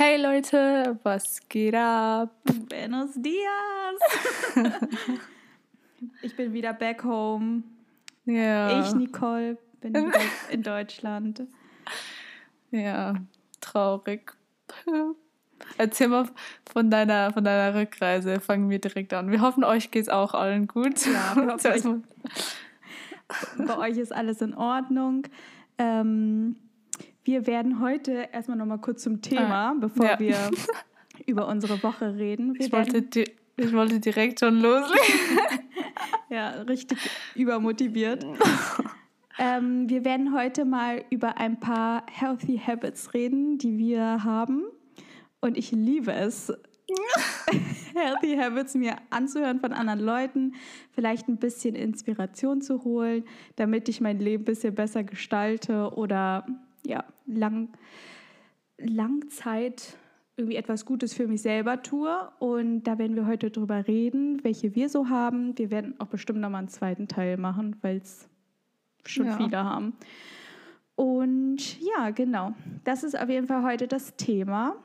Hey Leute, was geht ab? Buenos dias! ich bin wieder back home. Ja. Ich, Nicole, bin wieder in Deutschland. Ja, traurig. Erzähl mal von deiner, von deiner Rückreise. Fangen wir direkt an. Wir hoffen, euch geht es auch allen gut. Ja, wir hoffen, euch, bei euch ist alles in Ordnung. Ähm, wir werden heute erstmal noch mal kurz zum Thema, ah, bevor ja. wir über unsere Woche reden. Ich wollte, ich wollte direkt schon loslegen. ja, richtig übermotiviert. ähm, wir werden heute mal über ein paar Healthy Habits reden, die wir haben. Und ich liebe es, Healthy Habits mir anzuhören von anderen Leuten, vielleicht ein bisschen Inspiration zu holen, damit ich mein Leben ein bisschen besser gestalte oder ja, lang, Langzeit irgendwie etwas Gutes für mich selber tue. Und da werden wir heute drüber reden, welche wir so haben. Wir werden auch bestimmt nochmal einen zweiten Teil machen, weil es schon ja. viele haben. Und ja, genau. Das ist auf jeden Fall heute das Thema.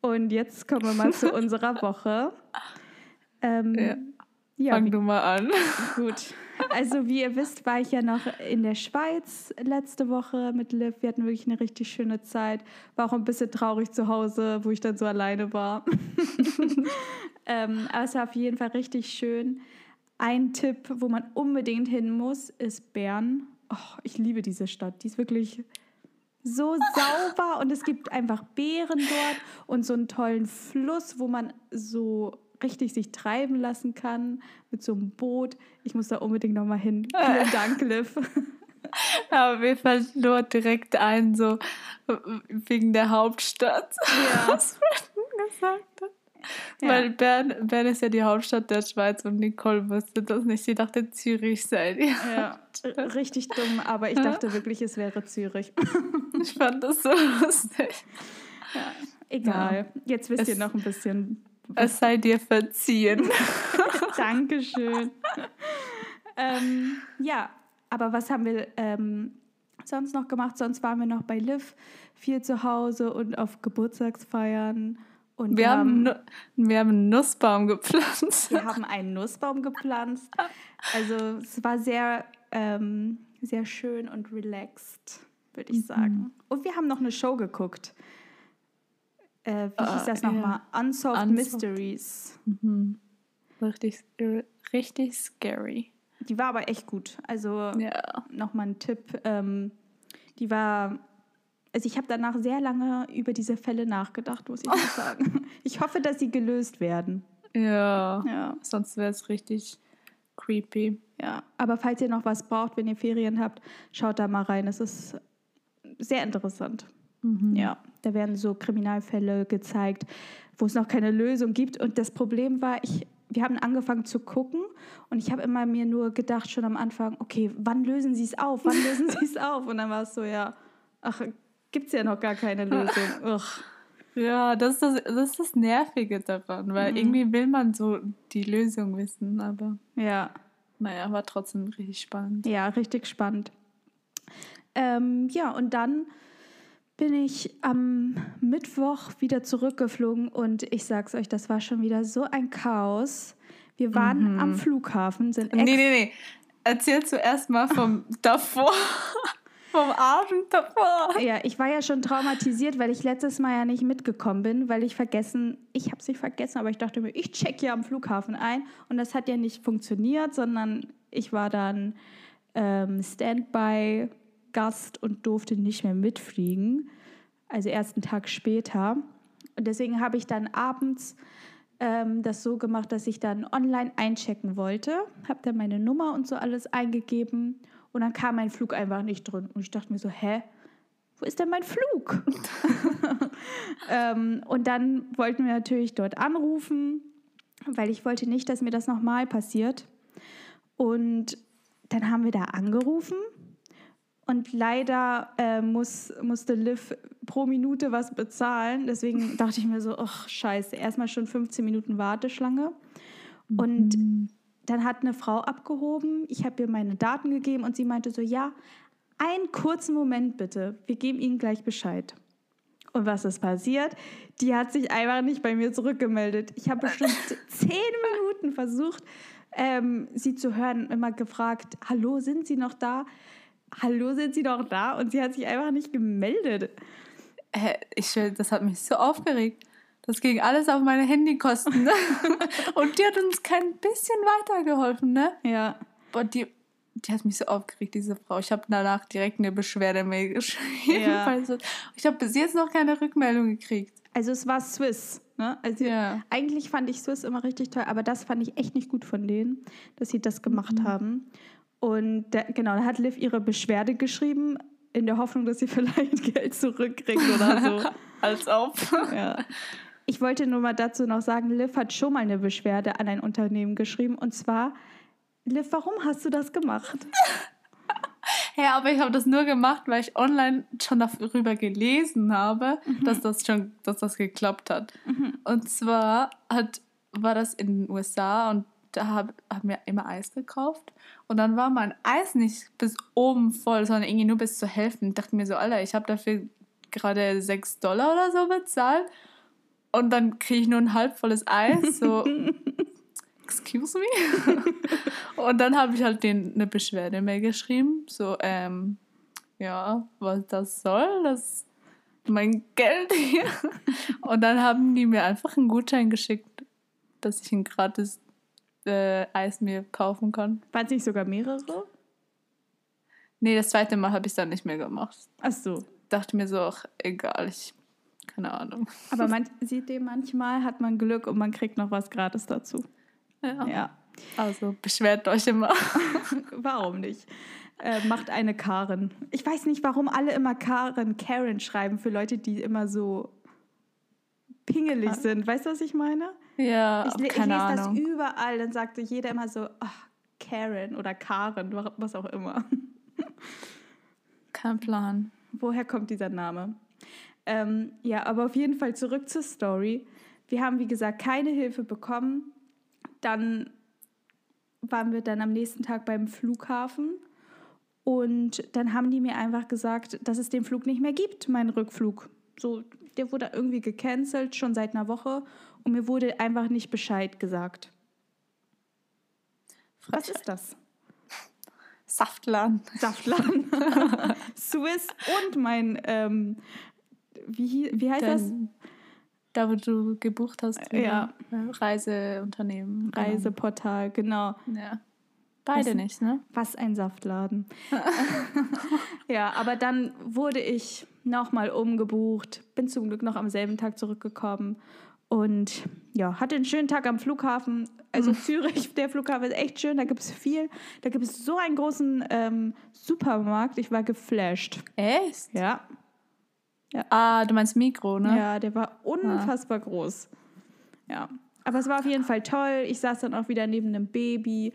Und jetzt kommen wir mal zu unserer Woche. Ähm, ja. Ja, Fang du mal an. Gut. Also wie ihr wisst, war ich ja noch in der Schweiz letzte Woche mit Liv. Wir hatten wirklich eine richtig schöne Zeit. War auch ein bisschen traurig zu Hause, wo ich dann so alleine war. ähm, aber es war auf jeden Fall richtig schön. Ein Tipp, wo man unbedingt hin muss, ist Bern. Oh, ich liebe diese Stadt. Die ist wirklich so sauber und es gibt einfach Beeren dort und so einen tollen Fluss, wo man so richtig sich treiben lassen kann mit so einem Boot. Ich muss da unbedingt noch mal hin. Vielen Dank, Liv. Aber mir fällt nur direkt ein, so wegen der Hauptstadt. Ja. Was gesagt hat. Ja. Weil Bern, Bern ist ja die Hauptstadt der Schweiz und Nicole wusste das nicht. Sie dachte, Zürich sei die Ja, richtig dumm, aber ich dachte wirklich, es wäre Zürich. Ich fand das so lustig. Ja, egal. Jetzt wisst es, ihr noch ein bisschen. Es sei dir verziehen. Dankeschön. ähm, ja, aber was haben wir ähm, sonst noch gemacht? Sonst waren wir noch bei Liv, viel zu Hause und auf Geburtstagsfeiern und wir, haben, haben, wir haben einen Nussbaum gepflanzt. Wir haben einen Nussbaum gepflanzt. Also es war sehr, ähm, sehr schön und relaxed, würde ich mhm. sagen. Und wir haben noch eine Show geguckt. Äh, wie hieß das nochmal? Yeah. Unsolved, Unsolved Mysteries. Mhm. Richtig, richtig scary. Die war aber echt gut. Also ja. nochmal ein Tipp. Ähm, die war also ich habe danach sehr lange über diese Fälle nachgedacht, muss ich oh. sagen. Ich hoffe, dass sie gelöst werden. Ja, ja. sonst wäre es richtig creepy. Ja, aber falls ihr noch was braucht, wenn ihr Ferien habt, schaut da mal rein. Es ist sehr interessant. Mhm. Ja, da werden so Kriminalfälle gezeigt, wo es noch keine Lösung gibt. Und das Problem war, ich, wir haben angefangen zu gucken und ich habe immer mir nur gedacht, schon am Anfang, okay, wann lösen sie es auf? Wann lösen sie es auf? Und dann war es so, ja, ach, gibt es ja noch gar keine Lösung. Ugh. Ja, das ist das, das ist das Nervige daran, weil mhm. irgendwie will man so die Lösung wissen, aber. Ja. Naja, war trotzdem richtig spannend. Ja, richtig spannend. Ähm, ja, und dann bin ich am Mittwoch wieder zurückgeflogen und ich sag's euch, das war schon wieder so ein Chaos. Wir waren mhm. am Flughafen, sind. Nee, nee, nee. Erzähl zuerst mal vom davor. Vom Abend davor. Ja, ich war ja schon traumatisiert, weil ich letztes Mal ja nicht mitgekommen bin, weil ich vergessen, ich habe es nicht vergessen, aber ich dachte mir, ich check ja am Flughafen ein und das hat ja nicht funktioniert, sondern ich war dann ähm, Standby-Gast und durfte nicht mehr mitfliegen, also erst einen Tag später. Und deswegen habe ich dann abends ähm, das so gemacht, dass ich dann online einchecken wollte, habe dann meine Nummer und so alles eingegeben und dann kam mein Flug einfach nicht drin. Und ich dachte mir so, hä? Wo ist denn mein Flug? ähm, und dann wollten wir natürlich dort anrufen, weil ich wollte nicht, dass mir das nochmal passiert. Und dann haben wir da angerufen und leider äh, muss, musste Liv pro Minute was bezahlen. Deswegen dachte ich mir so, ach scheiße, erstmal schon 15 Minuten Warteschlange. Und mhm dann hat eine Frau abgehoben, ich habe ihr meine Daten gegeben und sie meinte so, ja, einen kurzen Moment bitte, wir geben Ihnen gleich Bescheid. Und was ist passiert? Die hat sich einfach nicht bei mir zurückgemeldet. Ich habe bestimmt zehn Minuten versucht, ähm, sie zu hören, immer gefragt, hallo, sind Sie noch da? Hallo, sind Sie noch da? Und sie hat sich einfach nicht gemeldet. Äh, ich, das hat mich so aufgeregt. Das ging alles auf meine Handykosten. Ne? Und die hat uns kein bisschen weitergeholfen, ne? Ja. Boah, die, die hat mich so aufgeregt, diese Frau. Ich habe danach direkt eine Beschwerdemail geschrieben. Ja. Ich habe bis jetzt noch keine Rückmeldung gekriegt. Also es war Swiss. Ne? Also ja. eigentlich fand ich Swiss immer richtig toll, aber das fand ich echt nicht gut von denen, dass sie das gemacht mhm. haben. Und da, genau, da hat Liv ihre Beschwerde geschrieben, in der Hoffnung, dass sie vielleicht Geld zurückkriegt oder so. Als ob. ja. Ich wollte nur mal dazu noch sagen, Liv hat schon mal eine Beschwerde an ein Unternehmen geschrieben. Und zwar, Liv, warum hast du das gemacht? Ja, aber ich habe das nur gemacht, weil ich online schon darüber gelesen habe, mhm. dass das schon, dass das geklappt hat. Mhm. Und zwar hat, war das in den USA und da habe hab mir immer Eis gekauft. Und dann war mein Eis nicht bis oben voll, sondern irgendwie nur bis zur Hälfte. Und ich dachte mir so, Alter, ich habe dafür gerade 6 Dollar oder so bezahlt. Und dann kriege ich nur ein halb volles Eis. So, excuse me? und dann habe ich halt denen eine Beschwerde mehr geschrieben. So, ähm, ja, was das soll, das mein Geld hier. und dann haben die mir einfach einen Gutschein geschickt, dass ich ein gratis äh, Eis mir kaufen kann. Waren es nicht sogar mehrere? Nee, das zweite Mal habe ich es dann nicht mehr gemacht. Ach so. Dachte mir so, ach, egal, ich keine Ahnung. Aber man sieht dem manchmal, hat man Glück und man kriegt noch was gratis dazu. Ja. ja. Also beschwert euch immer. warum nicht? Äh, macht eine Karen. Ich weiß nicht, warum alle immer Karen, Karen schreiben für Leute, die immer so pingelig sind. Weißt du, was ich meine? Ja, ich, ich lese Ahnung. das überall. Dann sagte jeder immer so, ach, Karen oder Karen, was auch immer. Kein Plan. Woher kommt dieser Name? Ähm, ja, aber auf jeden Fall zurück zur Story. Wir haben, wie gesagt, keine Hilfe bekommen dann waren wir dann am nächsten Tag beim Flughafen und dann haben die mir einfach gesagt, dass es den Flug nicht mehr gibt, meinen Rückflug. So, der wurde irgendwie gecancelt, schon seit einer Woche und mir wurde einfach nicht Bescheid gesagt. Was ist das? Saftladen. Saftladen. Swiss und mein, ähm, wie, wie heißt Dein, das? Da, wo du gebucht hast. Ja. Reiseunternehmen. Genau. Reiseportal, genau. Ja. Beide was, nicht, ne? Was ein Saftladen. ja, aber dann wurde ich nochmal umgebucht, bin zum Glück noch am selben Tag zurückgekommen und ja, hatte einen schönen Tag am Flughafen. Also Zürich, der Flughafen ist echt schön, da gibt es viel. Da gibt es so einen großen ähm, Supermarkt, ich war geflasht. Echt? Ja. Ja. Ah, du meinst Mikro, ne? Ja, der war unfassbar ah. groß. Ja. Aber es war auf jeden Fall toll. Ich saß dann auch wieder neben einem Baby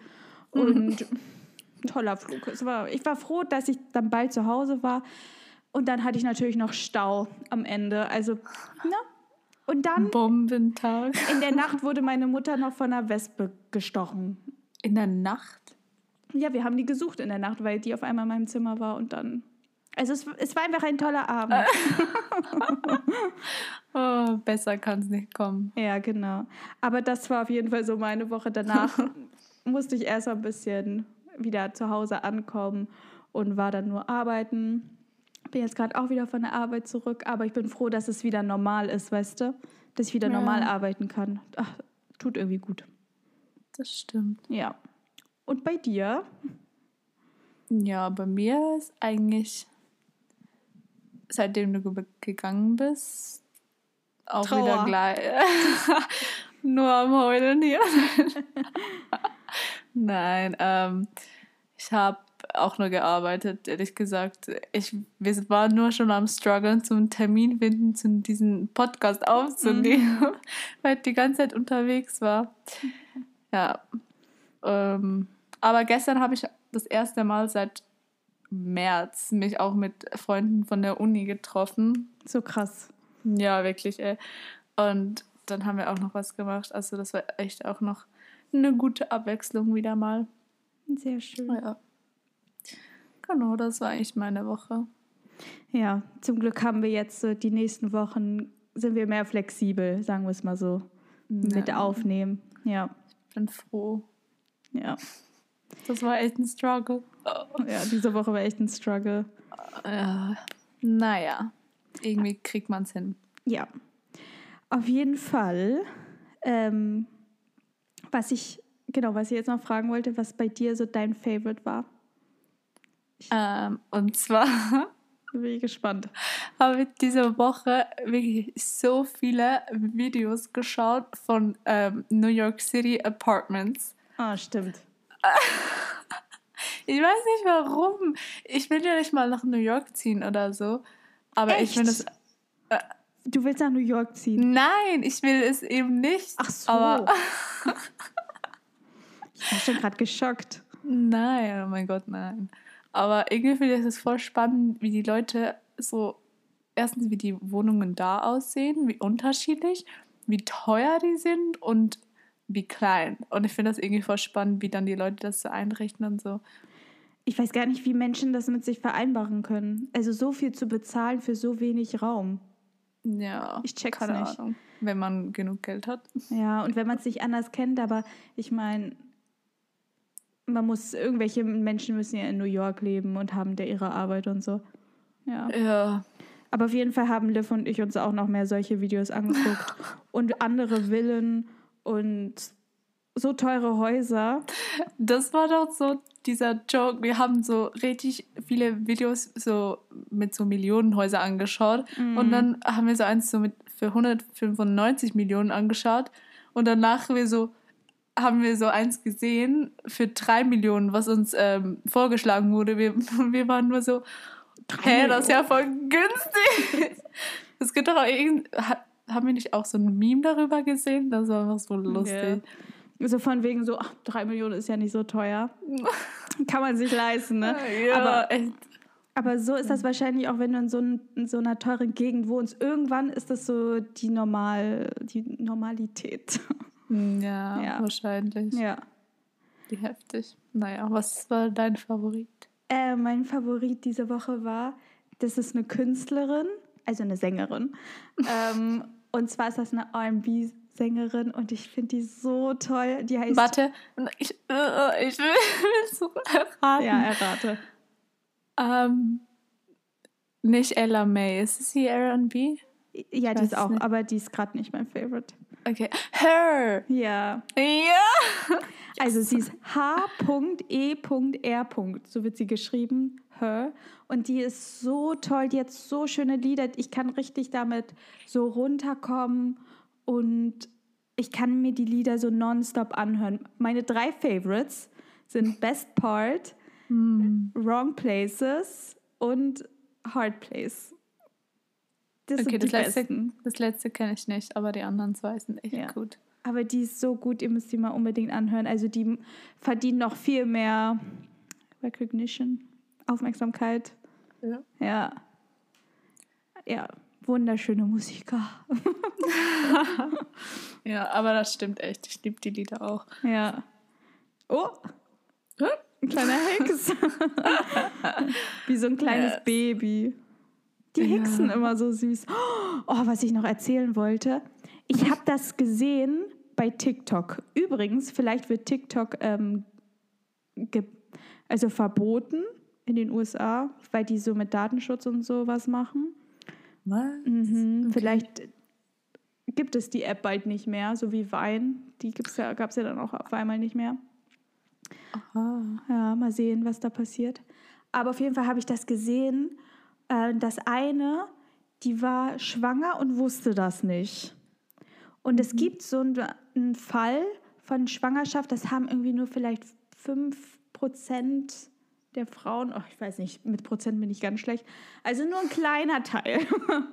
und toller Flug. Es war, ich war froh, dass ich dann bald zu Hause war. Und dann hatte ich natürlich noch Stau am Ende. Also, ne? Und dann. Bombentag. In der Nacht wurde meine Mutter noch von einer Wespe gestochen. In der Nacht? Ja, wir haben die gesucht in der Nacht, weil die auf einmal in meinem Zimmer war und dann also es, es war einfach ein toller Abend. oh, besser kann es nicht kommen. Ja, genau. Aber das war auf jeden Fall so meine Woche. Danach musste ich erst ein bisschen wieder zu Hause ankommen und war dann nur arbeiten. Bin jetzt gerade auch wieder von der Arbeit zurück, aber ich bin froh, dass es wieder normal ist, weißt du? Dass ich wieder ja. normal arbeiten kann. Ach, tut irgendwie gut. Das stimmt. Ja. Und bei dir? Ja, bei mir ist eigentlich seitdem du gegangen bist, auch Trauer. wieder gleich. Nur am Heulen hier. Nein, ähm, ich habe auch nur gearbeitet, ehrlich gesagt. Ich, wir waren nur schon am struggeln zum Termin finden, zu diesem Podcast aufzunehmen, mhm. weil ich die ganze Zeit unterwegs war. Ja. Ähm, aber gestern habe ich das erste Mal seit März mich auch mit Freunden von der Uni getroffen. So krass. Ja, wirklich, ey. Und dann haben wir auch noch was gemacht. Also das war echt auch noch eine gute Abwechslung wieder mal. Sehr schön. Ja. Genau, das war eigentlich meine Woche. Ja, zum Glück haben wir jetzt so die nächsten Wochen, sind wir mehr flexibel, sagen wir es mal so, ja. mit Aufnehmen. Ja. Ich bin froh. Ja. Das war echt ein Struggle. Ja, diese Woche war echt ein Struggle. Ja. Naja, irgendwie kriegt man es hin. Ja. Auf jeden Fall, ähm, was ich, genau, was ich jetzt noch fragen wollte, was bei dir so dein Favorite war. Ähm, und zwar bin ich gespannt. Habe ich diese Woche wirklich so viele Videos geschaut von ähm, New York City Apartments. Ah, stimmt. ich weiß nicht warum. Ich will ja nicht mal nach New York ziehen oder so. Aber Echt? ich finde es. Äh, du willst nach New York ziehen? Nein, ich will es eben nicht. Ach so. Aber ich war schon gerade geschockt. Nein, oh mein Gott, nein. Aber irgendwie finde ich es voll spannend, wie die Leute so, erstens, wie die Wohnungen da aussehen, wie unterschiedlich, wie teuer die sind und wie klein. Und ich finde das irgendwie voll spannend, wie dann die Leute das so einrichten und so. Ich weiß gar nicht, wie Menschen das mit sich vereinbaren können. Also so viel zu bezahlen für so wenig Raum. Ja, ich check's keine nicht. Ahnung, wenn man genug Geld hat. Ja, und wenn man es nicht anders kennt, aber ich meine, man muss, irgendwelche Menschen müssen ja in New York leben und haben da ihre Arbeit und so. Ja. Ja. Aber auf jeden Fall haben Liv und ich uns auch noch mehr solche Videos angeguckt und andere Villen und so teure Häuser. Das war doch so dieser Joke. Wir haben so richtig viele Videos so mit so Millionenhäusern angeschaut Mhm. und dann haben wir so eins so mit für 195 Millionen angeschaut und danach wir so haben wir so eins gesehen für drei Millionen, was uns ähm, vorgeschlagen wurde. Wir, wir waren nur so, hä, das ist ja voll günstig. Es gibt doch auch irgend, ha- haben wir nicht auch so ein Meme darüber gesehen? Das war einfach so lustig. So von wegen so, ach, drei Millionen ist ja nicht so teuer. Kann man sich leisten, ne? Ja, Aber- echt. Aber so ist das wahrscheinlich auch, wenn du in so, ein, in so einer teuren Gegend wohnst. Irgendwann ist das so die, Normal, die Normalität. Ja, Ja. wahrscheinlich. ja. Wie heftig. Naja, was war dein Favorit? Äh, mein Favorit diese Woche war, das ist eine Künstlerin, also eine Sängerin. ähm, und zwar ist das eine RB-Sängerin und ich finde die so toll. Die heißt. Warte, ich, äh, ich will, so erraten. Ja, errate. Ähm, nicht Ella May. Ist es die R&B? Ja, die ist auch, nicht. aber die ist gerade nicht mein Favorite. Okay. Her. Ja. Ja. Also sie ist H.E.R. So wird sie geschrieben. Her. Und die ist so toll. Die hat so schöne Lieder. Ich kann richtig damit so runterkommen und ich kann mir die Lieder so nonstop anhören. Meine drei Favorites sind Best Part, Wrong Places und Hard Place. Das Okay, das letzte, besten. das letzte kenne ich nicht, aber die anderen zwei sind echt Ja. gut. Aber die ist so gut, ihr müsst die mal unbedingt anhören. Also die verdienen noch viel mehr Recognition, Aufmerksamkeit. Ja. Ja. Ja, wunderschöne Musiker. Ja, aber das stimmt echt. Ich liebe die Lieder auch. Ja. Oh, ein kleiner Hex. Wie so ein kleines Yes. Baby. Die Ja. Hexen immer so süß. Oh, was ich noch erzählen wollte. Ich habe das gesehen bei TikTok. Übrigens, vielleicht wird TikTok ähm, also verboten in den USA, weil die so mit Datenschutz und sowas machen. Was? Mhm. Vielleicht gibt es die App bald nicht mehr, so wie Wein. Die gibt's ja, gab es ja dann auch auf einmal nicht mehr. Aha. Ja, mal sehen, was da passiert. Aber auf jeden Fall habe ich das gesehen. Äh, das eine, die war schwanger und wusste das nicht. Und es gibt so einen, Fall von Schwangerschaft, das haben irgendwie nur vielleicht 5% der Frauen, oh, ich weiß nicht, mit Prozent bin ich ganz schlecht, also nur ein kleiner Teil.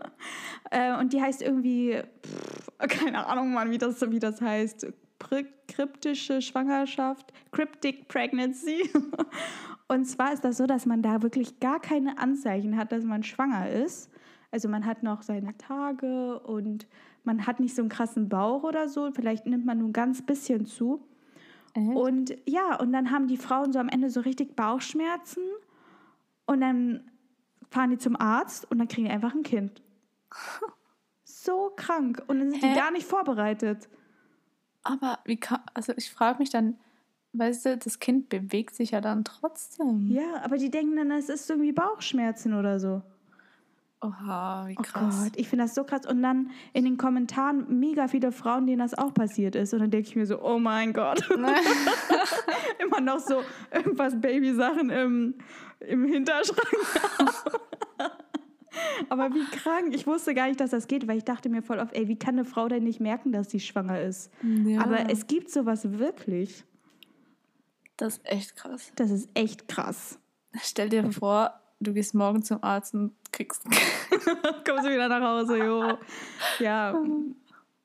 äh, und die heißt irgendwie, pff, keine Ahnung, Mann, wie das, wie das heißt, kryptische Schwangerschaft, Cryptic Pregnancy. und zwar ist das so, dass man da wirklich gar keine Anzeichen hat, dass man schwanger ist. Also man hat noch seine Tage und man hat nicht so einen krassen Bauch oder so. Vielleicht nimmt man nur ein ganz bisschen zu. Echt? Und ja, und dann haben die Frauen so am Ende so richtig Bauchschmerzen. Und dann fahren die zum Arzt und dann kriegen die einfach ein Kind. So krank. Und dann sind Hä? die gar nicht vorbereitet. Aber wie kann, also ich frage mich dann, weißt du, das Kind bewegt sich ja dann trotzdem. Ja, aber die denken dann, es ist irgendwie Bauchschmerzen oder so. Oha, wie krass. Oh Gott, ich finde das so krass. Und dann in den Kommentaren mega viele Frauen, denen das auch passiert ist. Und dann denke ich mir so, oh mein Gott. Immer noch so irgendwas Babysachen im, im Hinterschrank. Aber wie krank. Ich wusste gar nicht, dass das geht, weil ich dachte mir voll oft, ey, wie kann eine Frau denn nicht merken, dass sie schwanger ist? Ja. Aber es gibt sowas wirklich. Das ist echt krass. Das ist echt krass. Stell dir vor, du gehst morgen zum Arzt und kriegst. Kommst du wieder nach Hause, jo. Ja.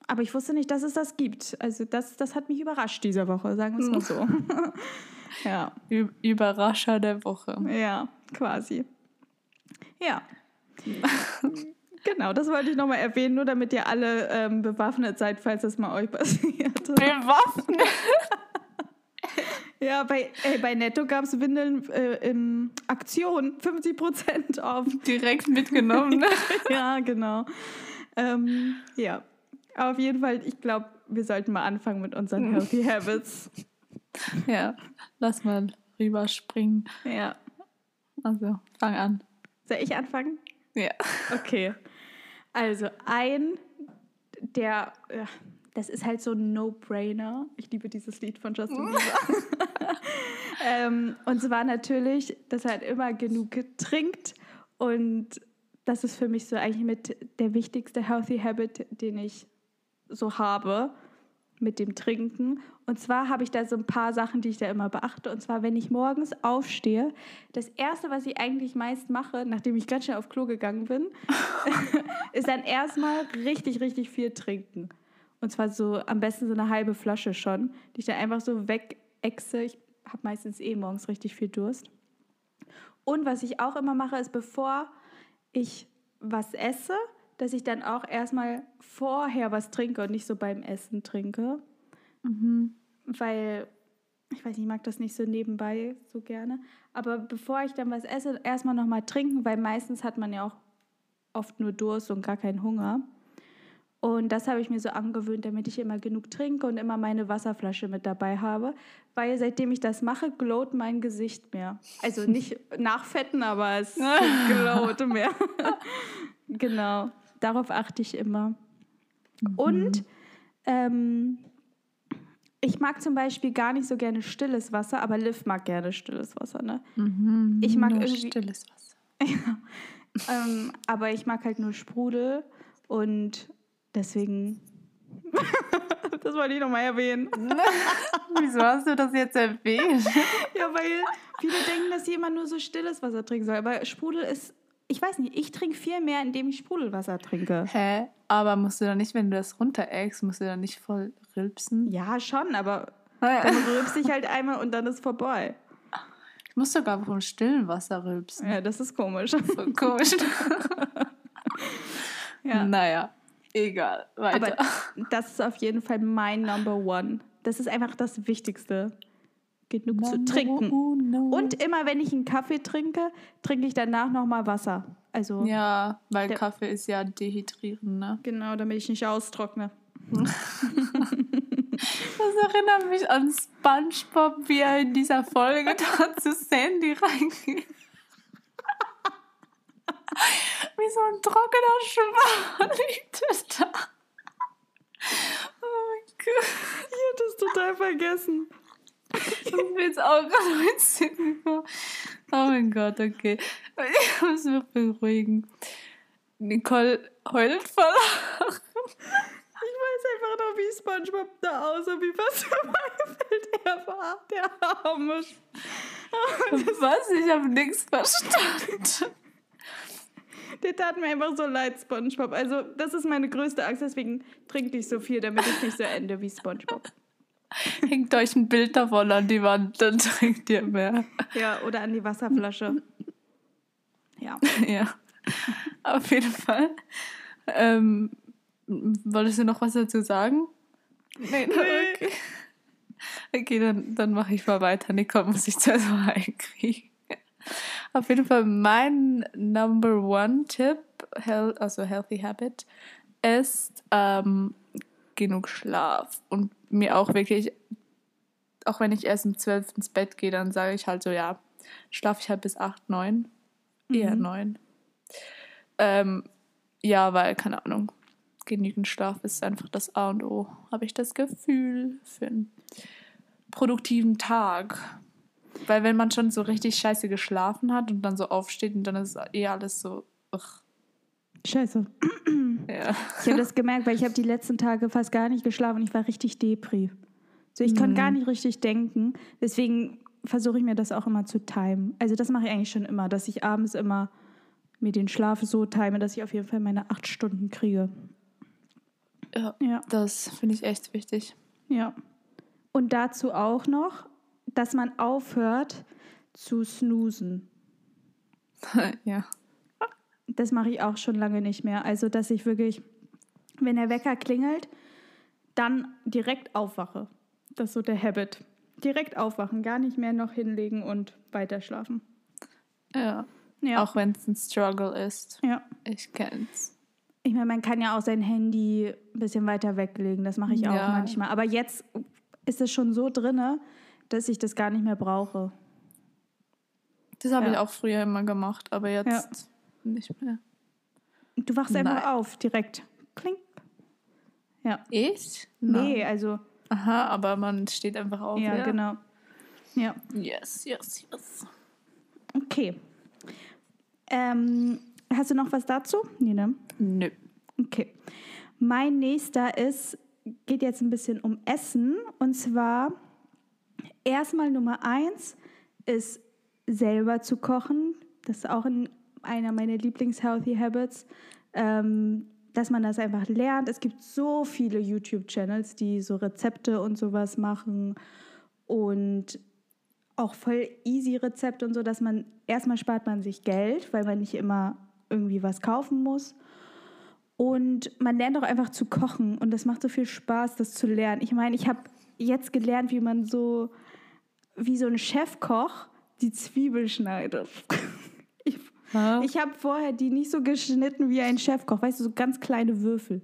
Aber ich wusste nicht, dass es das gibt. Also das, das hat mich überrascht diese Woche, sagen wir es mal so. ja. Überrascher der Woche. Ja, quasi. Ja. genau, das wollte ich nochmal erwähnen, nur damit ihr alle ähm, bewaffnet seid, falls das mal euch passiert. Bewaffnet? Ja, bei, ey, bei Netto gab es Windeln äh, in Aktion, 50% auf. Direkt mitgenommen. Ne? ja, genau. Ähm, ja, auf jeden Fall, ich glaube, wir sollten mal anfangen mit unseren Healthy Habits. Ja, lass mal rüberspringen. Ja. Also, fang an. Soll ich anfangen? Ja. Okay. Also, ein der, das ist halt so ein No-Brainer. Ich liebe dieses Lied von Justin Bieber. ähm, und zwar natürlich, dass er halt immer genug trinkt. Und das ist für mich so eigentlich mit der wichtigste Healthy Habit, den ich so habe mit dem Trinken. Und zwar habe ich da so ein paar Sachen, die ich da immer beachte. Und zwar, wenn ich morgens aufstehe, das Erste, was ich eigentlich meist mache, nachdem ich ganz schnell auf Klo gegangen bin, ist dann erstmal richtig, richtig viel trinken. Und zwar so am besten so eine halbe Flasche schon, die ich dann einfach so wegechse. Ich habe meistens eh morgens richtig viel Durst. Und was ich auch immer mache, ist, bevor ich was esse, dass ich dann auch erstmal vorher was trinke und nicht so beim Essen trinke. Mhm. Weil, ich weiß nicht, ich mag das nicht so nebenbei so gerne. Aber bevor ich dann was esse, erstmal nochmal trinken, weil meistens hat man ja auch oft nur Durst und gar keinen Hunger. Und das habe ich mir so angewöhnt, damit ich immer genug trinke und immer meine Wasserflasche mit dabei habe. Weil seitdem ich das mache, glowt mein Gesicht mehr. Also nicht nachfetten, aber es glowt mehr. genau, darauf achte ich immer. Mhm. Und ähm, ich mag zum Beispiel gar nicht so gerne stilles Wasser, aber Liv mag gerne stilles Wasser. Ne? Mhm, ich mag irgendwie stilles Wasser. ja, ähm, aber ich mag halt nur Sprudel und Deswegen, das wollte ich nochmal erwähnen. Wieso hast du das jetzt erwähnt? ja, weil viele denken, dass jemand nur so stilles Wasser trinken soll. Aber Sprudel ist, ich weiß nicht, ich trinke viel mehr, indem ich Sprudelwasser trinke. Hä? Aber musst du dann nicht, wenn du das runtereckst, musst du dann nicht voll rülpsen? Ja, schon, aber dann rülpst dich halt einmal und dann ist vorbei. Ich muss sogar vom stillen Wasser rülpsen. Ja, das ist komisch. So komisch. ja. Naja. Egal, weiter. Aber das ist auf jeden Fall mein Number One. Das ist einfach das Wichtigste. Genug Number zu trinken. Uno. Und immer wenn ich einen Kaffee trinke, trinke ich danach nochmal Wasser. Also ja, weil Kaffee ist ja dehydrierend, ne? Genau, damit ich nicht austrockne. das erinnert mich an SpongeBob, wie er in dieser Folge da zu Sandy reingeht. Wie so ein trockener Schwan liegt es da. Oh mein Gott. Ich hatte es total vergessen. Ich bin jetzt auch gerade witzig Oh mein Gott, okay. Ich muss mich beruhigen. Nicole heult vor Lachen. Ich weiß einfach noch, wie Spongebob da aussah, wie verzweifelt er war, der Arme. Was? Ich habe nichts verstanden. Der tat mir einfach so leid, Spongebob. Also, das ist meine größte Angst, deswegen trinke ich so viel, damit ich nicht so ende wie Spongebob. Hängt euch ein Bild davon an die Wand, dann trinkt ihr mehr. Ja, oder an die Wasserflasche. Ja. ja. Auf jeden Fall. Ähm, wolltest du noch was dazu sagen? Nee, okay. Okay, dann, dann mache ich mal weiter. Nicole muss ich zuerst mal einkriegen. Auf jeden Fall mein Number One Tipp, also Healthy Habit, ist ähm, genug Schlaf. Und mir auch wirklich, auch wenn ich erst um 12 ins Bett gehe, dann sage ich halt so, ja, schlafe ich halt bis 8, 9. Mhm. Eher 9. Ähm, ja, weil, keine Ahnung, genügend Schlaf ist einfach das A und O, habe ich das Gefühl, für einen produktiven Tag. Weil wenn man schon so richtig scheiße geschlafen hat und dann so aufsteht und dann ist eh alles so. Ugh. Scheiße. Ja. Ich habe das gemerkt, weil ich habe die letzten Tage fast gar nicht geschlafen und ich war richtig depri. So, ich mhm. konnte gar nicht richtig denken. Deswegen versuche ich mir das auch immer zu timen. Also das mache ich eigentlich schon immer, dass ich abends immer mir den Schlaf so time, dass ich auf jeden Fall meine acht Stunden kriege. Ja, ja. das finde ich echt wichtig. Ja. Und dazu auch noch, dass man aufhört zu snoosen. ja. Das mache ich auch schon lange nicht mehr. Also, dass ich wirklich, wenn der Wecker klingelt, dann direkt aufwache. Das ist so der Habit. Direkt aufwachen, gar nicht mehr noch hinlegen und weiterschlafen. Ja. ja. Auch wenn es ein Struggle ist. Ja. Ich kenn's. Ich meine, man kann ja auch sein Handy ein bisschen weiter weglegen. Das mache ich ja. auch manchmal. Aber jetzt ist es schon so drinne, dass ich das gar nicht mehr brauche. Das habe ja. ich auch früher immer gemacht, aber jetzt ja. nicht mehr. Du wachst Nein. einfach auf, direkt. Kling. Ja. Ich? Nee, also. Aha, aber man steht einfach auf. Ja, ja, genau. Ja. Yes, yes, yes. Okay. Ähm, hast du noch was dazu? Nee, ne? Nö. Okay. Mein nächster ist, geht jetzt ein bisschen um Essen. Und zwar erstmal Nummer eins ist selber zu kochen. Das ist auch ein, einer meiner Lieblings-Healthy Habits, ähm, dass man das einfach lernt. Es gibt so viele YouTube-Channels, die so Rezepte und sowas machen und auch voll easy Rezepte und so, dass man erstmal spart man sich Geld, weil man nicht immer irgendwie was kaufen muss. Und man lernt auch einfach zu kochen und das macht so viel Spaß, das zu lernen. Ich meine, ich habe jetzt gelernt, wie man so wie so ein Chefkoch die Zwiebel schneidet. ich ich habe vorher die nicht so geschnitten wie ein Chefkoch, weißt du, so ganz kleine Würfel.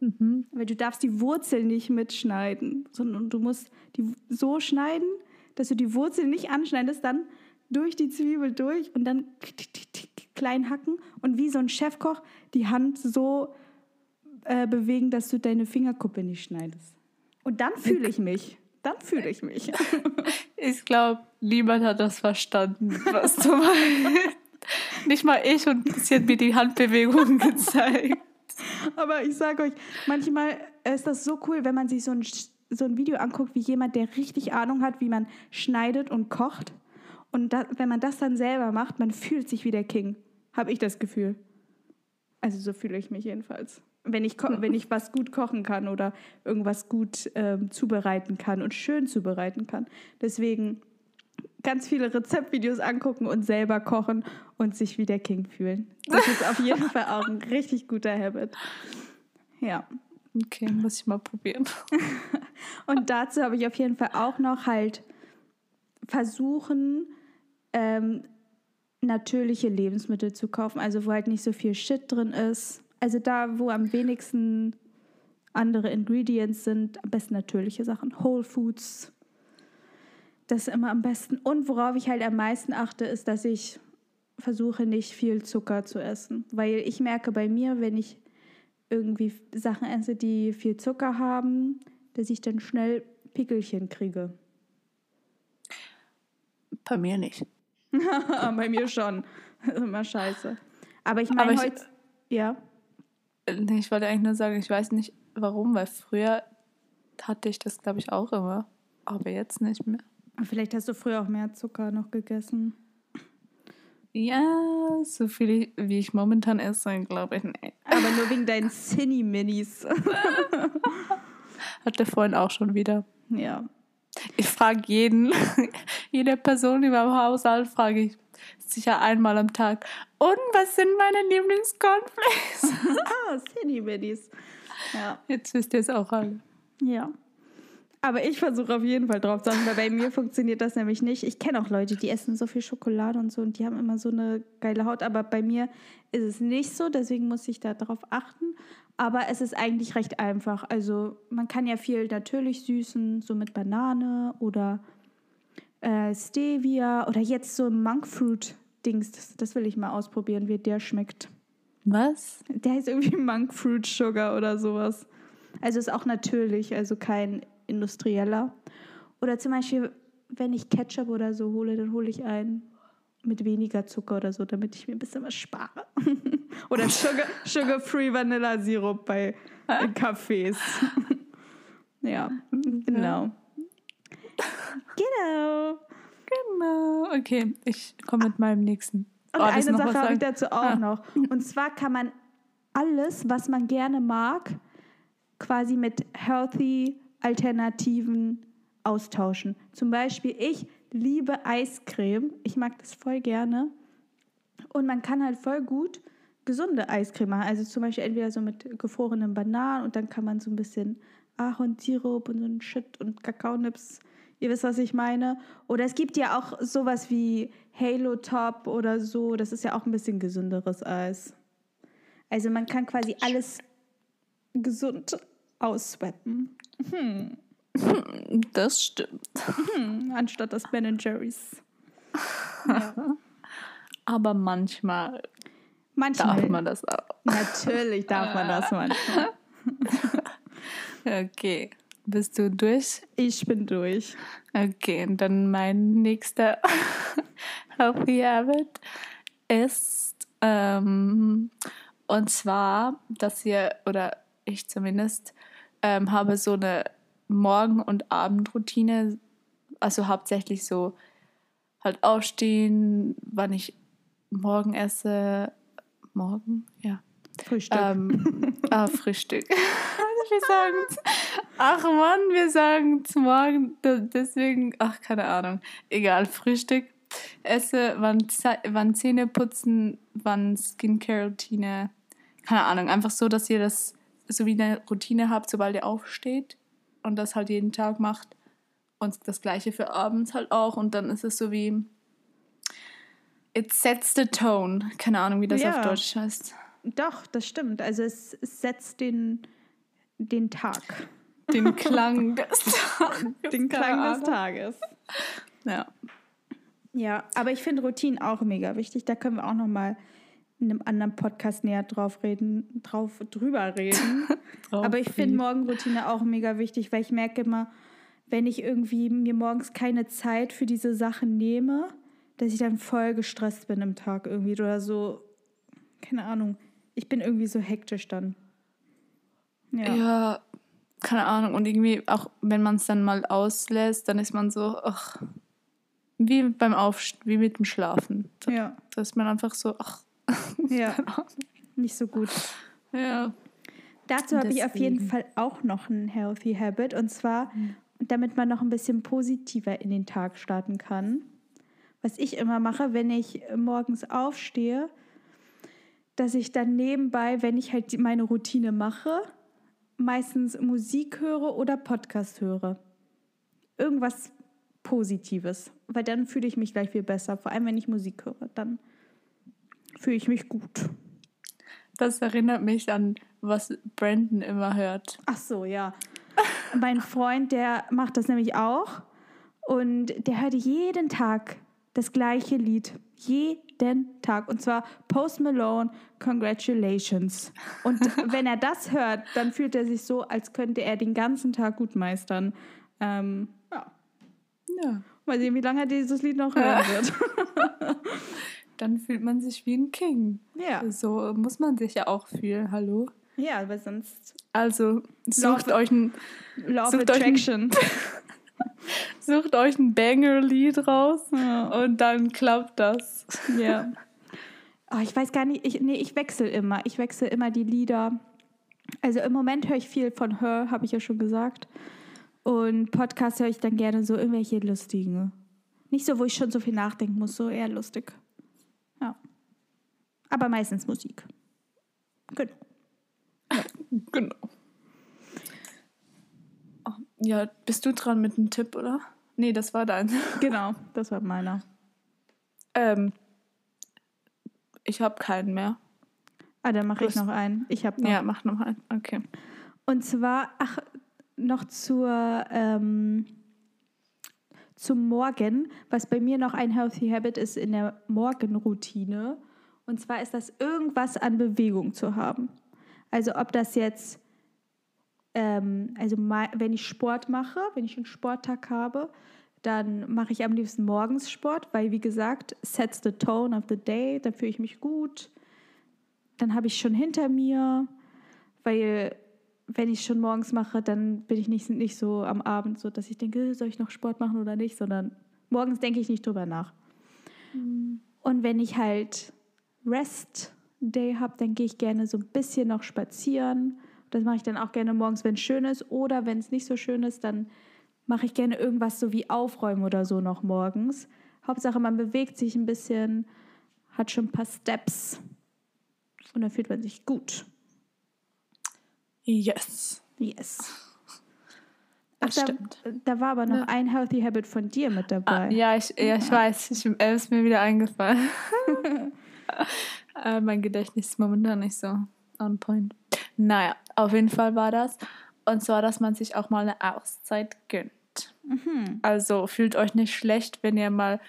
Mhm. Weil du darfst die Wurzel nicht mitschneiden, sondern du musst die so schneiden, dass du die Wurzel nicht anschneidest, dann durch die Zwiebel durch und dann klein hacken und wie so ein Chefkoch die Hand so äh, bewegen, dass du deine Fingerkuppe nicht schneidest. Und dann fühle ich mich. Dann fühle ich mich. Ich glaube, niemand hat das verstanden, was du meinst. Nicht mal ich und sie hat mir die Handbewegungen gezeigt. Aber ich sage euch, manchmal ist das so cool, wenn man sich so ein, so ein Video anguckt, wie jemand, der richtig Ahnung hat, wie man schneidet und kocht. Und da, wenn man das dann selber macht, man fühlt sich wie der King. Habe ich das Gefühl. Also so fühle ich mich jedenfalls wenn ich, wenn ich was gut kochen kann oder irgendwas gut ähm, zubereiten kann und schön zubereiten kann. Deswegen ganz viele Rezeptvideos angucken und selber kochen und sich wie der King fühlen. Das ist auf jeden Fall auch ein richtig guter Habit. Ja. Okay, muss ich mal probieren. und dazu habe ich auf jeden Fall auch noch halt versuchen, ähm, natürliche Lebensmittel zu kaufen, also wo halt nicht so viel Shit drin ist also da, wo am wenigsten andere Ingredients sind, am besten natürliche Sachen. Whole Foods. Das ist immer am besten. Und worauf ich halt am meisten achte, ist, dass ich versuche, nicht viel Zucker zu essen. Weil ich merke bei mir, wenn ich irgendwie Sachen esse, die viel Zucker haben, dass ich dann schnell Pickelchen kriege. Bei mir nicht. bei mir schon. Das ist immer scheiße. Aber ich meine heute. Ja. Ich wollte eigentlich nur sagen, ich weiß nicht warum, weil früher hatte ich das, glaube ich, auch immer. Aber jetzt nicht mehr. Vielleicht hast du früher auch mehr Zucker noch gegessen. Ja, so viel wie ich momentan esse, glaube ich nicht. Aber nur wegen deinen Cine-Minis. Hat der Freund auch schon wieder. Ja. Ich frage jeden, jede Person über dem Haushalt, frage ich, sicher einmal am Tag. Und was sind meine Lieblingscornflakes? ah, City Middies. Ja. Jetzt wisst ihr es auch alle. Ja. Aber ich versuche auf jeden Fall drauf zu achten, weil bei mir funktioniert das nämlich nicht. Ich kenne auch Leute, die essen so viel Schokolade und so und die haben immer so eine geile Haut. Aber bei mir ist es nicht so, deswegen muss ich da drauf achten. Aber es ist eigentlich recht einfach. Also man kann ja viel natürlich süßen, so mit Banane oder äh, Stevia oder jetzt so Monkfruit-Dings. Das, das will ich mal ausprobieren, wie der schmeckt. Was? Der heißt irgendwie Monkfruit Sugar oder sowas. Also ist auch natürlich, also kein industrieller. Oder zum Beispiel, wenn ich Ketchup oder so hole, dann hole ich einen mit weniger Zucker oder so, damit ich mir ein bisschen was spare. oder Sugar, Sugar-Free Vanilla Sirup bei Cafés. ja, genau. Genau. Genau. Okay, ich komme mit meinem nächsten. Und oh, eine Sache habe ich dazu auch ah. noch. Und zwar kann man alles, was man gerne mag, quasi mit healthy Alternativen austauschen. Zum Beispiel, ich liebe Eiscreme. Ich mag das voll gerne. Und man kann halt voll gut gesunde Eiscreme machen. Also zum Beispiel entweder so mit gefrorenen Bananen und dann kann man so ein bisschen Ahornsirup und so ein Shit und Kakaonips. Ihr wisst, was ich meine. Oder es gibt ja auch sowas wie Halo Top oder so. Das ist ja auch ein bisschen gesünderes Eis. Also man kann quasi alles gesund aussweppen. Hm. Das stimmt. Hm, anstatt das Ben Jerry's. Ja. Aber manchmal, manchmal darf man das auch. Natürlich darf man das manchmal. okay. Bist du durch? Ich bin durch. Okay, und dann mein nächster Healthy Habit ist, ähm, und zwar, dass ihr, oder ich zumindest, ähm, habe so eine Morgen- und Abendroutine, also hauptsächlich so halt aufstehen, wann ich morgen esse. Morgen? Ja. Frühstück. Ähm, ah, Frühstück. wir sagen Ach Mann, wir sagen es morgen. Deswegen, ach, keine Ahnung. Egal, Frühstück. Esse, wann, wann Zähne putzen, wann Skincare-Routine. Keine Ahnung. Einfach so, dass ihr das so wie eine Routine habt, sobald ihr aufsteht und das halt jeden Tag macht. Und das gleiche für abends halt auch. Und dann ist es so wie. It sets the tone. Keine Ahnung, wie das ja. auf Deutsch heißt. Doch, das stimmt. Also es, setzt den, den Tag. Den Klang des Tages. Den Klang des Tages. Ja. Ja, aber ich finde Routinen auch mega wichtig. Da können wir auch noch mal in einem anderen Podcast näher drauf reden, drauf drüber reden. Aber ich finde Morgenroutine auch mega wichtig, weil ich merke immer, wenn ich irgendwie mir morgens keine Zeit für diese Sachen nehme, dass ich dann voll gestresst bin im Tag irgendwie oder so. Keine Ahnung. Ich bin irgendwie so hektisch dann. Ja. ja keine Ahnung. Und irgendwie auch, wenn man es dann mal auslässt, dann ist man so, ach, wie beim Aufstehen, wie mit dem Schlafen. Da, ja. Da ist man einfach so, ach, Ja, nicht so gut. Ja. Dazu habe ich auf jeden Fall auch noch ein Healthy Habit und zwar, mhm. damit man noch ein bisschen positiver in den Tag starten kann. Was ich immer mache, wenn ich morgens aufstehe, dass ich dann nebenbei, wenn ich halt meine Routine mache, meistens Musik höre oder Podcast höre. Irgendwas Positives, weil dann fühle ich mich gleich viel besser, vor allem wenn ich Musik höre. Dann fühle ich mich gut. Das erinnert mich an, was Brandon immer hört. Ach so, ja. mein Freund, der macht das nämlich auch. Und der hört jeden Tag das gleiche Lied. Jeden Tag. Und zwar Post Malone, Congratulations. Und wenn er das hört, dann fühlt er sich so, als könnte er den ganzen Tag gut meistern. Ähm, ja. ja. Mal sehen, wie lange er dieses Lied noch hören wird. dann fühlt man sich wie ein King. Ja. So muss man sich ja auch fühlen, hallo? Ja, aber sonst. Also sucht Love, euch ein. Love Attraction. Euch ein, sucht euch ein Banger-Lied raus ja. und dann klappt das. Ja. Oh, ich weiß gar nicht, ich, nee, ich wechsle immer. Ich wechsle immer die Lieder. Also im Moment höre ich viel von Her, habe ich ja schon gesagt. Und Podcast höre ich dann gerne so irgendwelche lustigen. Nicht so, wo ich schon so viel nachdenken muss, so eher lustig. Ja. Aber meistens Musik. Genau. Ja. genau. Ja, bist du dran mit einem Tipp, oder? Nee, das war dein. Genau, das war meiner. ähm, ich habe keinen mehr. Ah, dann mache ich noch einen. Ich habe noch. Ja, mach noch einen. Okay. Und zwar, ach, noch zur, ähm, zum Morgen, was bei mir noch ein Healthy Habit ist in der Morgenroutine. Und zwar ist das irgendwas an Bewegung zu haben. Also ob das jetzt, ähm, also mal, wenn ich Sport mache, wenn ich einen Sporttag habe, dann mache ich am liebsten morgens Sport, weil wie gesagt, sets the tone of the day, dann fühle ich mich gut. Dann habe ich schon hinter mir, weil wenn ich schon morgens mache, dann bin ich nicht, nicht so am Abend so, dass ich denke, soll ich noch Sport machen oder nicht, sondern morgens denke ich nicht drüber nach. Und wenn ich halt Rest Day habe, dann gehe ich gerne so ein bisschen noch spazieren. Das mache ich dann auch gerne morgens, wenn es schön ist. Oder wenn es nicht so schön ist, dann mache ich gerne irgendwas so wie Aufräumen oder so noch morgens. Hauptsache, man bewegt sich ein bisschen, hat schon ein paar Steps und dann fühlt man sich gut. Yes. Yes. Das da, stimmt. da war aber noch Ne. ein Healthy Habit von dir mit dabei. Ah, ja, ich, ja, ich weiß. Ich, ist mir wieder eingefallen. äh, mein Gedächtnis ist momentan nicht so on point. Naja, auf jeden Fall war das. Und zwar, dass man sich auch mal eine Auszeit gönnt. Mhm. Also fühlt euch nicht schlecht, wenn ihr mal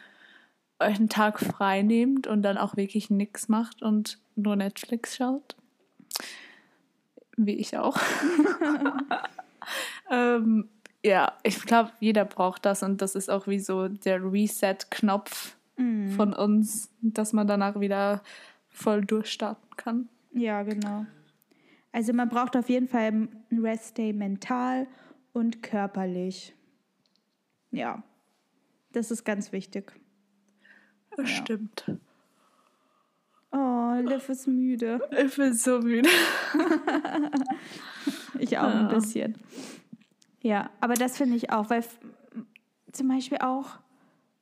euch einen Tag frei nehmt und dann auch wirklich nichts macht und nur Netflix schaut. Wie ich auch. ähm, ja, ich glaube, jeder braucht das und das ist auch wie so der Reset-Knopf Mhm. von uns, dass man danach wieder voll durchstarten kann. Ja, genau. Also man braucht auf jeden Fall einen Rest Day mental und körperlich. Ja, das ist ganz wichtig. Das stimmt. Oh, Liv ist müde. Ich bin so müde. Ich auch ein Ja. bisschen. Ja, aber das finde ich auch, weil zum Beispiel auch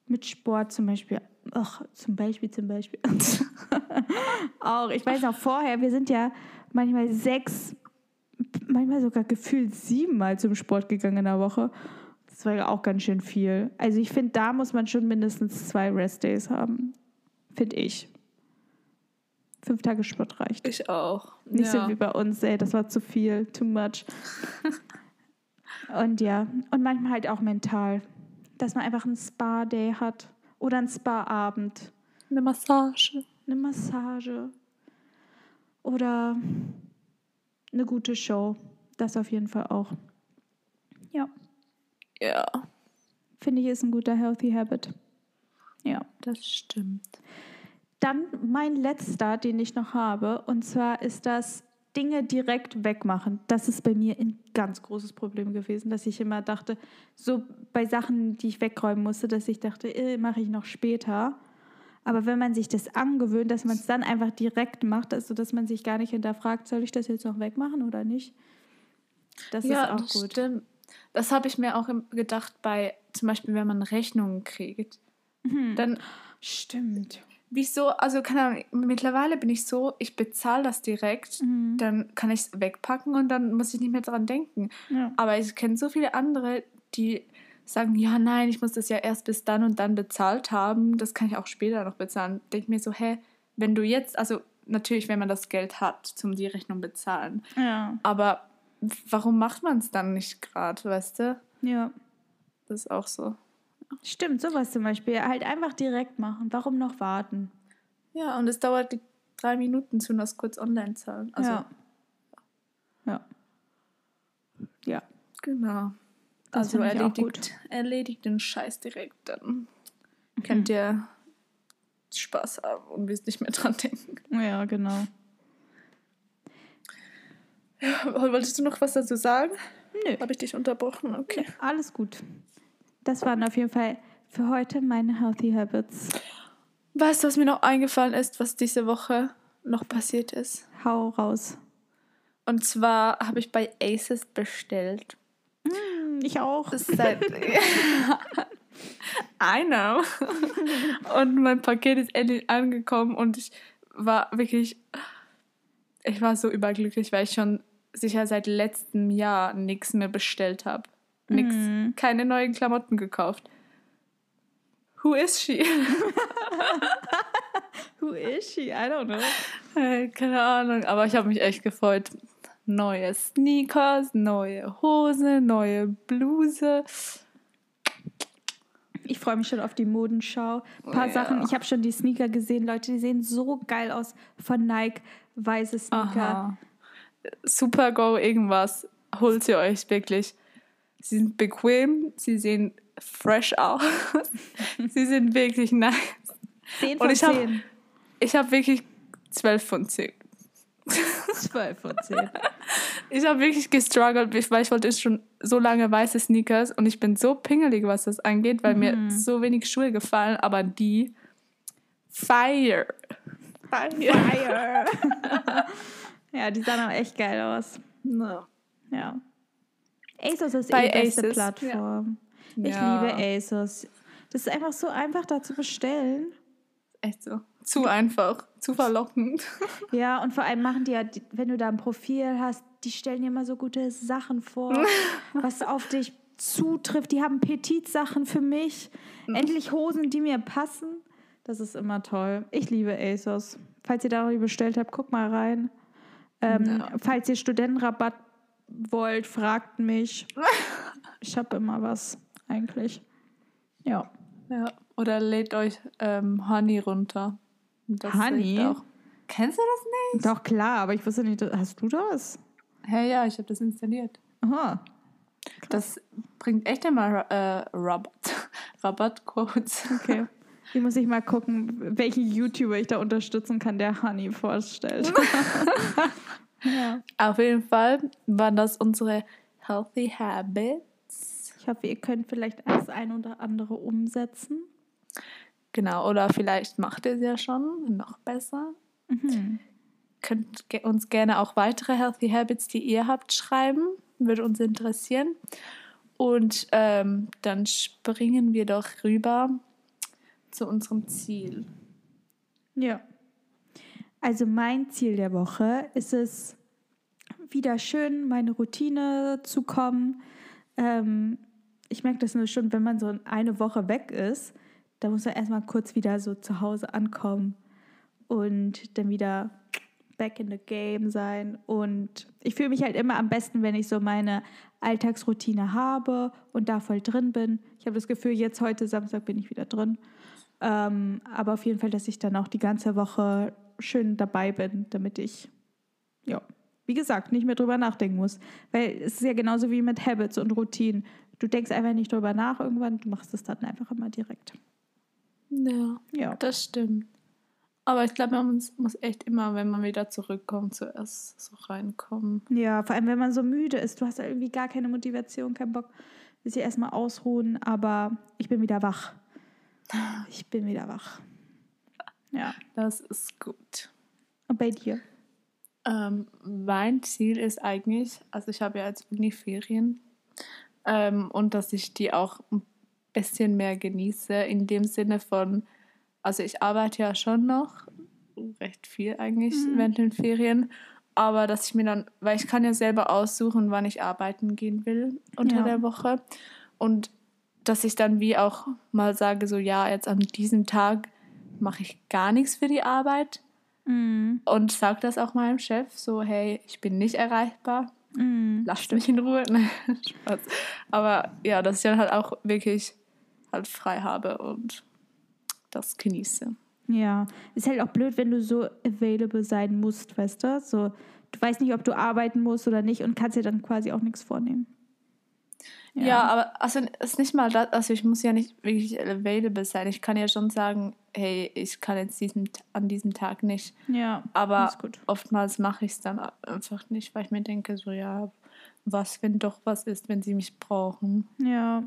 mit Sport zum Beispiel, ach, zum Beispiel, zum Beispiel, auch, ich weiß noch vorher, wir sind ja manchmal sechs, manchmal sogar gefühlt siebenmal zum Sport gegangen in der Woche. Das war ja auch ganz schön viel. Also ich finde, da muss man schon mindestens zwei Rest-Days haben. Finde ich. Fünf Tage Sport reicht. Ich auch. Nicht ja. so wie bei uns, ey, das war zu viel, too much. und ja, und manchmal halt auch mental, dass man einfach einen Spa-Day hat oder einen Spa-Abend, Eine Massage. eine Massage oder eine gute Show. Das auf jeden Fall auch. Ja, Ja, finde ich ist ein guter Healthy Habit. Ja. das stimmt. Dann mein letzter, den ich noch habe, und zwar ist das Dinge direkt wegmachen. Das ist bei mir ein ganz großes Problem gewesen, dass ich immer dachte, so bei Sachen, die ich wegräumen musste, dass ich dachte, äh, mache ich noch später. Aber wenn man sich das angewöhnt, dass man es dann einfach direkt macht, also dass man sich gar nicht hinterfragt, soll ich das jetzt noch wegmachen oder nicht? Das ja, ist auch das gut. stimmt. Das habe ich mir auch gedacht bei, zum Beispiel, wenn man Rechnungen kriegt. Mhm. Dann, Stimmt. Wieso, also keine Ahnung, mittlerweile bin ich so, ich bezahle das direkt, Mhm. dann kann ich es wegpacken und dann muss ich nicht mehr dran denken. Ja. Aber ich kenne so viele andere, die sagen, ja, nein, ich muss das ja erst bis dann und dann bezahlt haben, das kann ich auch später noch bezahlen. Denke mir so, hä, wenn du jetzt, also natürlich, wenn man das Geld hat, zum die Rechnung bezahlen, ja. aber warum macht man es dann nicht gerade, weißt du? Ja. Das ist auch so. Stimmt, sowas zum Beispiel. Halt einfach direkt machen. Warum noch warten? Ja, und es dauert drei Minuten zu das kurz online zahlen. Also, ja. Ja. Ja. genau. Das also erledigt, erledigt den Scheiß direkt, dann könnt ihr Spaß haben und wirst nicht mehr dran denken. Ja, genau. Wolltest du noch was dazu sagen? Nö. Habe ich dich unterbrochen? Okay. Alles gut. Das waren auf jeden Fall für heute meine Healthy Habits. Weißt du, was mir noch eingefallen ist, was diese Woche noch passiert ist? Hau raus. Und zwar habe ich bei Aces bestellt. Hm, Ich auch. Seit I know. Und mein Paket ist endlich angekommen und ich war wirklich, ich war so überglücklich, weil ich schon sicher seit letztem Jahr nichts mehr bestellt habe. Nix, mm. keine neuen Klamotten gekauft. Who is she? Who is she? I don't know. Äh, keine Ahnung, aber ich habe mich echt gefreut. Neue Sneakers, neue Hose, neue Bluse. Ich freue mich schon auf die Modenschau. Ein paar ja. Sachen. Ich habe schon die Sneaker gesehen, Leute, die sehen so geil aus von Nike. Weiße Sneaker. Super Go irgendwas. Holt sie euch wirklich. Sie sind bequem, sie sehen fresh aus. sie sind wirklich nice. 10 von Und ich habe hab wirklich 12 von 10. 12 von 10. Ich habe wirklich gestruggelt, weil ich wollte schon so lange weiße Sneakers und ich bin so pingelig, was das angeht, weil mhm. mir so wenig Schuhe gefallen, aber die Fire. Fire. Fire. ja, die sahen auch echt geil aus. No. Ja. ASOS ist Bei die beste Asus. Plattform. Ja. Ich ja. liebe ASOS. Das ist einfach so einfach da zu bestellen. Echt so. Zu einfach, zu verlockend. Ja, und vor allem machen die ja, wenn du da ein Profil hast, die stellen dir immer so gute Sachen vor, was auf dich zutrifft. Die haben Petit-Sachen für mich. Endlich Hosen, die mir passen. Das ist immer toll. Ich liebe ASOS. Falls ihr da noch bestellt habt, guck mal rein. Ähm, ja. Falls ihr Studentenrabatt wollt, fragt mich. Ich habe immer was, eigentlich. Ja. Ja. Oder lädt euch ähm, Honey runter. Das Honey? Kennst du das nicht? Doch, klar, aber ich wusste nicht, hast du das? Hey, ja, ich habe das installiert. Aha. Krass. Das bringt echt immer äh, Rabatt, Rabattcodes. Okay. Hier muss ich mal gucken, welchen YouTuber ich da unterstützen kann, der Honey vorstellt. Ja. Auf jeden Fall waren das unsere Healthy Habits. Ich hoffe, ihr könnt vielleicht das ein oder andere umsetzen. Genau, oder vielleicht macht ihr es ja schon noch besser. Mhm. Könnt uns gerne auch weitere Healthy Habits, die ihr habt, schreiben. Würde uns interessieren. Und ähm, dann springen wir doch rüber zu unserem Ziel. Ja. Also mein Ziel der Woche ist es, wieder schön meine Routine zu kommen. Ähm, ich merke das nur schon, wenn man so eine Woche weg ist, da muss man erstmal kurz wieder so zu Hause ankommen und dann wieder back in the game sein. Und ich fühle mich halt immer am besten, wenn ich so meine Alltagsroutine habe und da voll drin bin. Ich habe das Gefühl, jetzt heute Samstag bin ich wieder drin. Ähm, aber auf jeden Fall, dass ich dann auch die ganze Woche schön dabei bin, damit ich, ja, wie gesagt, nicht mehr drüber nachdenken muss. Weil es ist ja genauso wie mit Habits und Routinen. Du denkst einfach nicht drüber nach irgendwann, du machst es dann einfach immer direkt. Ja, ja. das stimmt. Aber ich glaube, man muss echt immer, wenn man wieder zurückkommt, zuerst so reinkommen. Ja, vor allem, wenn man so müde ist. Du hast irgendwie gar keine Motivation, keinen Bock. Willst dich erstmal ausruhen, aber ich bin wieder wach. Ich bin wieder wach. Ja. Das ist gut. Und bei dir? Ähm, mein Ziel ist eigentlich, also ich habe ja jetzt Uniferien ähm, und dass ich die auch ein bisschen mehr genieße, in dem Sinne von, also ich arbeite ja schon noch recht viel eigentlich mhm. während den Ferien, aber dass ich mir dann, weil ich kann ja selber aussuchen, wann ich arbeiten gehen will unter ja. der Woche und dass ich dann wie auch mal sage, so ja, jetzt an diesem Tag mache ich gar nichts für die Arbeit mhm. und sage das auch meinem Chef, so hey, ich bin nicht erreichbar, mhm. lasst mich in Ruhe. Spaß. Aber ja, dass ich dann halt auch wirklich halt frei habe und das genieße. Ja, ist halt auch blöd, wenn du so available sein musst, weißt du? So, du weißt nicht, ob du arbeiten musst oder nicht und kannst dir dann quasi auch nichts vornehmen. Ja, ja aber also es ist nicht mal das, also ich muss ja nicht wirklich available sein. Ich kann ja schon sagen, hey, ich kann jetzt diesen, an diesem Tag nicht. Ja, aber oftmals mache ich es dann einfach nicht, weil ich mir denke, so ja, was, wenn doch was ist, wenn sie mich brauchen. Ja.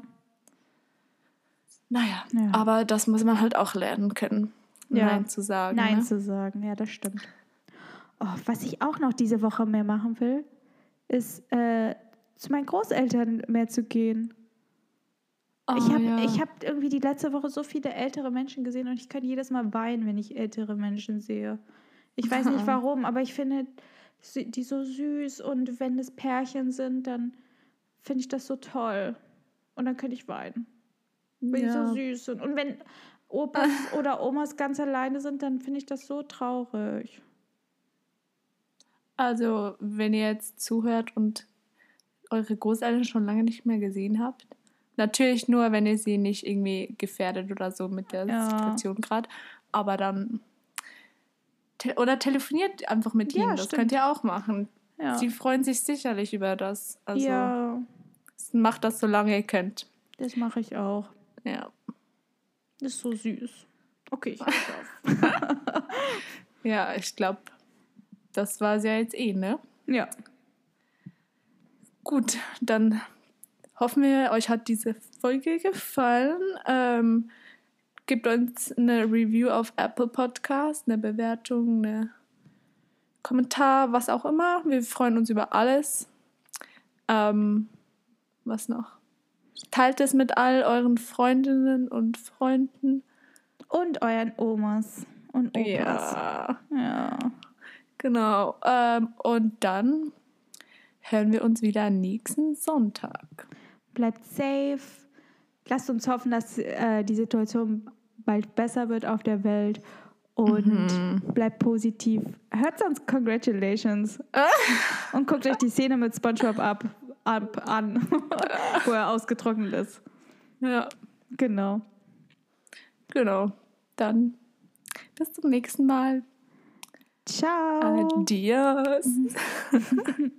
Naja, ja. aber das muss man halt auch lernen können, ja. Nein zu sagen. Nein ne? zu sagen, ja, das stimmt. Oh, was ich auch noch diese Woche mehr machen will, ist äh, zu meinen Großeltern mehr zu gehen. Oh, ich habe ja. hab irgendwie die letzte Woche so viele ältere Menschen gesehen und ich kann jedes Mal weinen, wenn ich ältere Menschen sehe. Ich weiß nicht warum, aber ich finde die so süß und wenn es Pärchen sind, dann finde ich das so toll. Und dann könnte ich weinen. Weil ja. die so süß sind. Und wenn Opas oder Omas ganz alleine sind, dann finde ich das so traurig. Also, wenn ihr jetzt zuhört und eure Großeltern schon lange nicht mehr gesehen habt, natürlich nur, wenn ihr sie nicht irgendwie gefährdet oder so mit der ja. Situation gerade, aber dann te oder telefoniert einfach mit ihnen, das könnt ihr auch machen. Ja. Sie freuen sich sicherlich über das. Also ja. macht das, solange ihr könnt. Das mache ich auch. Ja. Das ist so süß. Okay, ich auf. ja, ich glaube, das war es ja jetzt eh, ne? Ja. Gut, dann hoffen wir, euch hat diese Folge gefallen. Ähm, gebt uns eine Review auf Apple Podcast, eine Bewertung, eine Kommentar, was auch immer. Wir freuen uns über alles. Ähm, was noch? Teilt es mit all euren Freundinnen und Freunden. Und euren Omas und Opas. Ja. ja. Genau. Ähm, und dann hören wir uns wieder nächsten Sonntag. Bleibt safe. Lasst uns hoffen, dass äh, die Situation bald besser wird auf der Welt. Und mhm. bleibt positiv. Hört sonst Congratulations. und guckt euch die Szene mit SpongeBob ab ab an, wo er ausgetrocknet ist. Ja. Genau. Genau. Dann bis zum nächsten Mal. Ciao. Adios.